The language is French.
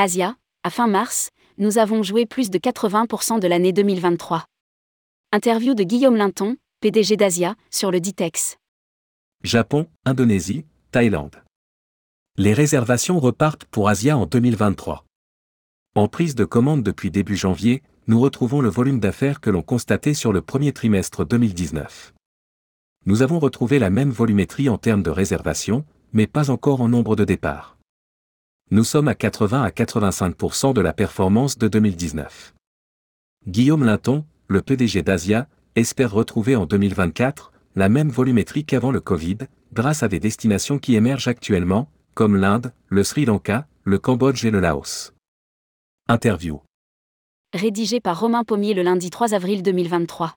Asia, à fin mars, nous avons joué plus de 80% de l'année 2023. Interview de Guillaume Linton, PDG d'Asia, sur le Ditex. Japon, Indonésie, Thaïlande. Les réservations repartent pour Asia en 2023. En prise de commande depuis début janvier, nous retrouvons le volume d'affaires que l'on constatait sur le premier trimestre 2019. Nous avons retrouvé la même volumétrie en termes de réservations, mais pas encore en nombre de départs. Nous sommes à 80 à 85% de la performance de 2019. Guillaume Linton, le PDG d'Asia, espère retrouver en 2024 la même volumétrie qu'avant le Covid, grâce à des destinations qui émergent actuellement, comme l'Inde, le Sri Lanka, le Cambodge et le Laos. Interview. Rédigé par Romain Pommier le lundi 3 avril 2023.